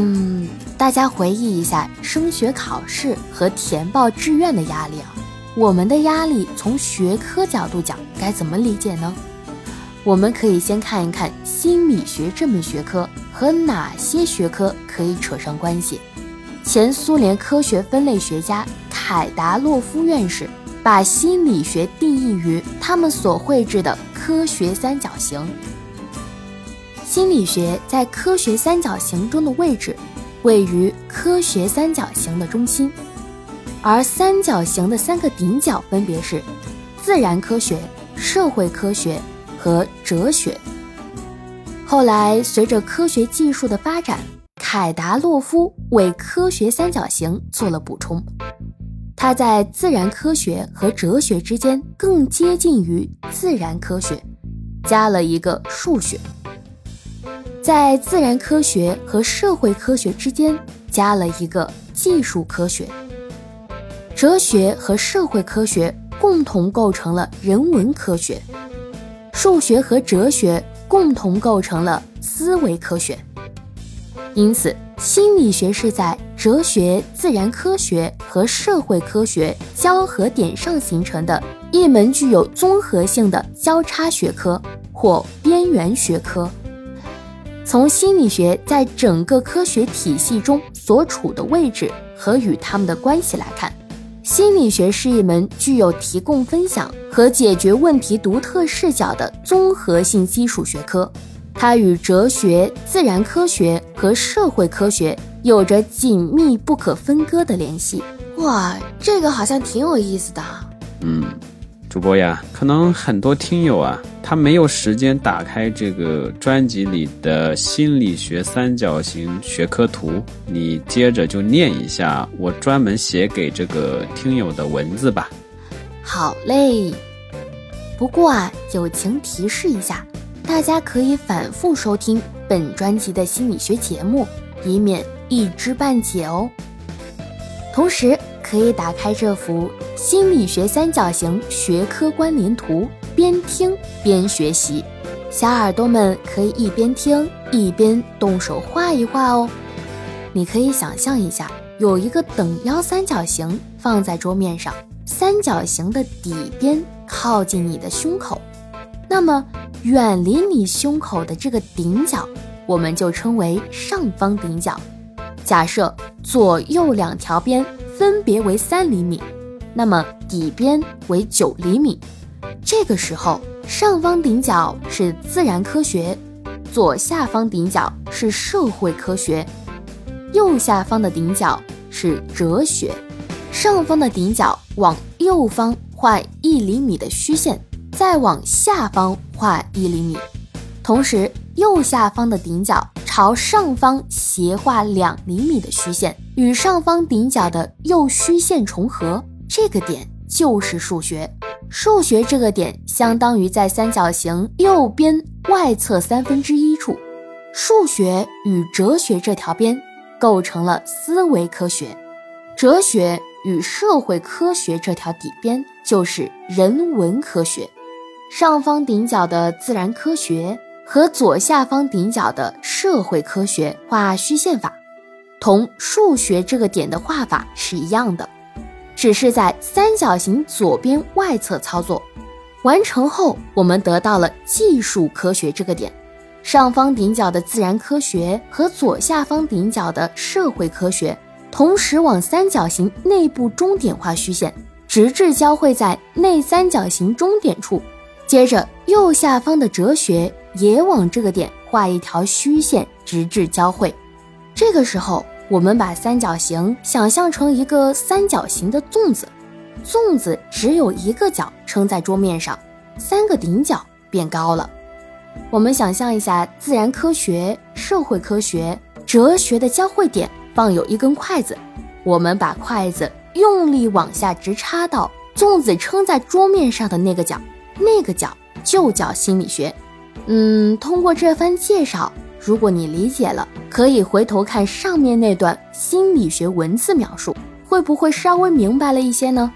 嗯，大家回忆一下升学考试和填报志愿的压力啊。我们的压力从学科角度讲该怎么理解呢？我们可以先看一看心理学这门学科和哪些学科可以扯上关系。前苏联科学分类学家凯达洛夫院士把心理学定义于他们所绘制的科学三角形。心理学在科学三角形中的位置位于科学三角形的中心。而三角形的三个顶角分别是自然科学、社会科学和哲学。后来，随着科学技术的发展，凯达洛夫为科学三角形做了补充。他在自然科学和哲学之间更接近于自然科学，加了一个数学；在自然科学和社会科学之间加了一个技术科学。哲学和社会科学共同构成了人文科学，数学和哲学共同构成了思维科学。因此，心理学是在哲学、自然科学和社会科学交合点上形成的一门具有综合性的交叉学科或边缘学科。从心理学在整个科学体系中所处的位置和与他们的关系来看。心理学是一门具有提供分享和解决问题独特视角的综合性基础学科，它与哲学、自然科学和社会科学有着紧密不可分割的联系。哇，这个好像挺有意思的。嗯。主播呀，可能很多听友啊，他没有时间打开这个专辑里的心理学三角形学科图，你接着就念一下我专门写给这个听友的文字吧。好嘞。不过啊，友情提示一下，大家可以反复收听本专辑的心理学节目，以免一知半解哦。同时。可以打开这幅心理学三角形学科关联图，边听边学习。小耳朵们可以一边听一边动手画一画哦。你可以想象一下，有一个等腰三角形放在桌面上，三角形的底边靠近你的胸口，那么远离你胸口的这个顶角，我们就称为上方顶角。假设左右两条边。分别为三厘米，那么底边为九厘米。这个时候，上方顶角是自然科学，左下方顶角是社会科学，右下方的顶角是哲学。上方的顶角往右方画一厘米的虚线，再往下方画一厘米，同时右下方的顶角。朝上方斜画两厘米的虚线，与上方顶角的右虚线重合，这个点就是数学。数学这个点相当于在三角形右边外侧三分之一处。数学与哲学这条边构成了思维科学，哲学与社会科学这条底边就是人文科学。上方顶角的自然科学。和左下方顶角的社会科学画虚线法，同数学这个点的画法是一样的，只是在三角形左边外侧操作。完成后，我们得到了技术科学这个点，上方顶角的自然科学和左下方顶角的社会科学同时往三角形内部中点画虚线，直至交汇在内三角形中点处。接着，右下方的哲学。也往这个点画一条虚线，直至交汇。这个时候，我们把三角形想象成一个三角形的粽子，粽子只有一个角撑在桌面上，三个顶角变高了。我们想象一下，自然科学、社会科学、哲学的交汇点放有一根筷子，我们把筷子用力往下直插到粽子撑在桌面上的那个角，那个角就叫心理学。嗯，通过这番介绍，如果你理解了，可以回头看上面那段心理学文字描述，会不会稍微明白了一些呢？